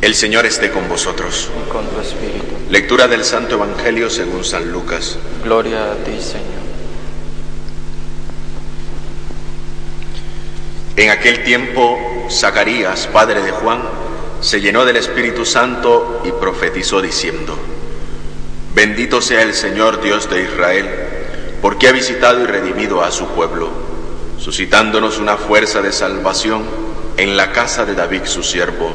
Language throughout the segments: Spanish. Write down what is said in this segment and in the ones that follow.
El Señor esté con vosotros. y con tu espíritu. Lectura del Santo Evangelio según San Lucas. Gloria a ti, Señor. En aquel tiempo, Zacarías, padre de Juan, se llenó del Espíritu Santo y profetizó diciendo, Bendito sea el Señor Dios de Israel, porque ha visitado y redimido a su pueblo, suscitándonos una fuerza de salvación en la casa de David su siervo,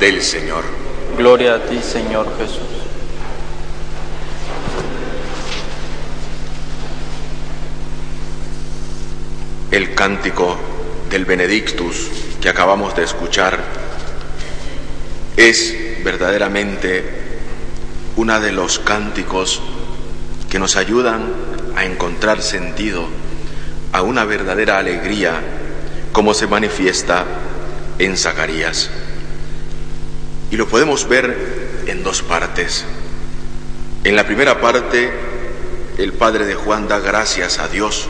del Señor. Gloria a ti, Señor Jesús. El cántico del Benedictus que acabamos de escuchar es verdaderamente uno de los cánticos que nos ayudan a encontrar sentido a una verdadera alegría como se manifiesta en Zacarías. Y lo podemos ver en dos partes. En la primera parte, el padre de Juan da gracias a Dios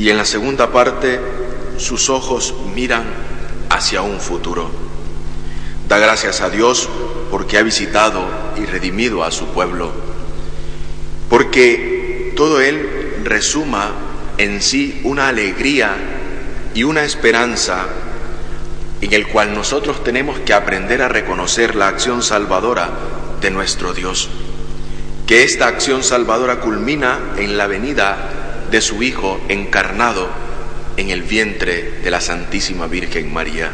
y en la segunda parte, sus ojos miran hacia un futuro. Da gracias a Dios porque ha visitado y redimido a su pueblo, porque todo él resuma en sí una alegría y una esperanza en el cual nosotros tenemos que aprender a reconocer la acción salvadora de nuestro Dios. Que esta acción salvadora culmina en la venida de su Hijo encarnado en el vientre de la Santísima Virgen María.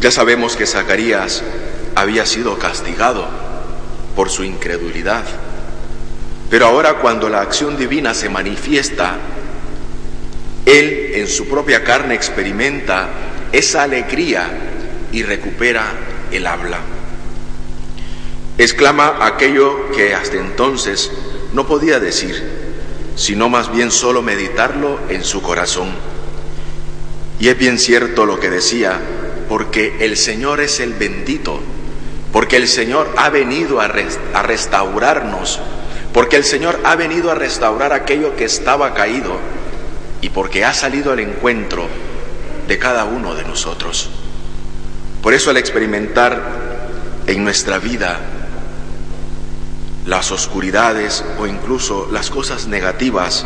Ya sabemos que Zacarías había sido castigado por su incredulidad, pero ahora cuando la acción divina se manifiesta, él en su propia carne experimenta esa alegría y recupera el habla. Exclama aquello que hasta entonces no podía decir, sino más bien solo meditarlo en su corazón. Y es bien cierto lo que decía, porque el Señor es el bendito, porque el Señor ha venido a, a restaurarnos, porque el Señor ha venido a restaurar aquello que estaba caído y porque ha salido al encuentro de cada uno de nosotros. Por eso al experimentar en nuestra vida las oscuridades o incluso las cosas negativas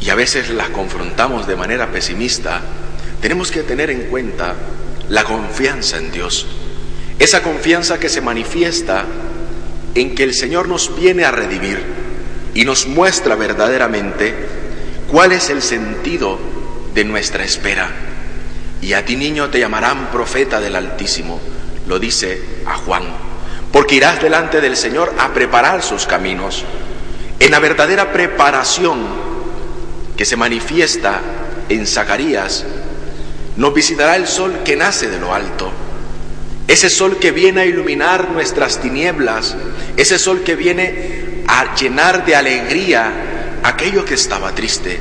y a veces las confrontamos de manera pesimista, tenemos que tener en cuenta la confianza en Dios. Esa confianza que se manifiesta en que el Señor nos viene a redimir y nos muestra verdaderamente cuál es el sentido de nuestra espera. Y a ti niño te llamarán profeta del Altísimo, lo dice a Juan, porque irás delante del Señor a preparar sus caminos. En la verdadera preparación que se manifiesta en Zacarías, nos visitará el sol que nace de lo alto. Ese sol que viene a iluminar nuestras tinieblas, ese sol que viene a llenar de alegría aquello que estaba triste,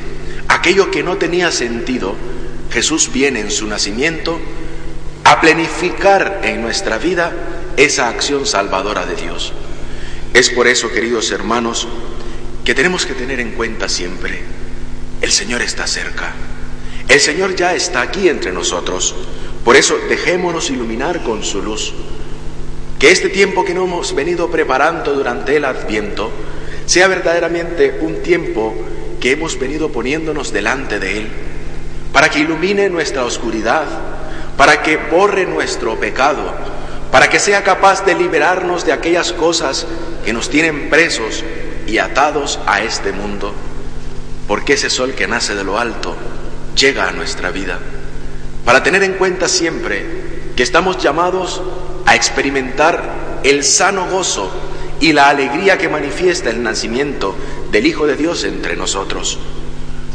aquello que no tenía sentido, Jesús viene en su nacimiento a planificar en nuestra vida esa acción salvadora de Dios. Es por eso, queridos hermanos, que tenemos que tener en cuenta siempre, el Señor está cerca, el Señor ya está aquí entre nosotros, por eso dejémonos iluminar con su luz. Que este tiempo que nos hemos venido preparando durante el adviento sea verdaderamente un tiempo que hemos venido poniéndonos delante de Él, para que ilumine nuestra oscuridad, para que borre nuestro pecado, para que sea capaz de liberarnos de aquellas cosas que nos tienen presos y atados a este mundo, porque ese sol que nace de lo alto llega a nuestra vida, para tener en cuenta siempre que estamos llamados a experimentar el sano gozo y la alegría que manifiesta el nacimiento del Hijo de Dios entre nosotros.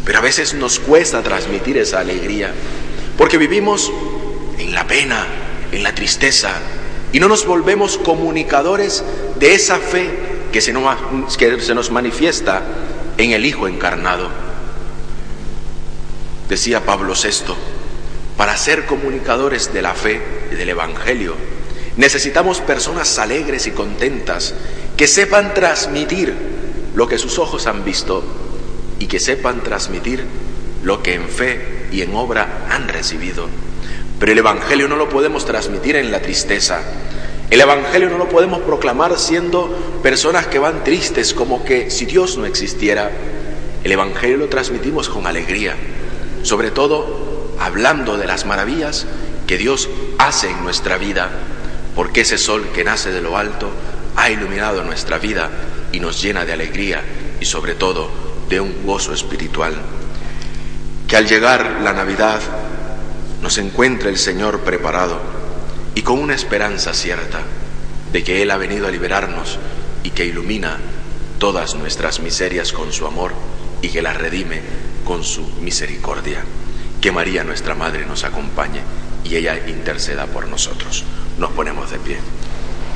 Pero a veces nos cuesta transmitir esa alegría, porque vivimos en la pena, en la tristeza, y no nos volvemos comunicadores de esa fe que se nos, que se nos manifiesta en el Hijo encarnado. Decía Pablo VI, para ser comunicadores de la fe y del Evangelio, necesitamos personas alegres y contentas que sepan transmitir lo que sus ojos han visto y que sepan transmitir lo que en fe y en obra han recibido. Pero el Evangelio no lo podemos transmitir en la tristeza. El Evangelio no lo podemos proclamar siendo personas que van tristes como que si Dios no existiera. El Evangelio lo transmitimos con alegría, sobre todo hablando de las maravillas que Dios hace en nuestra vida, porque ese sol que nace de lo alto ha iluminado nuestra vida y nos llena de alegría y sobre todo de un gozo espiritual. Que al llegar la Navidad nos encuentre el Señor preparado y con una esperanza cierta de que Él ha venido a liberarnos y que ilumina todas nuestras miserias con su amor y que las redime con su misericordia. Que María nuestra Madre nos acompañe y ella interceda por nosotros. Nos ponemos de pie.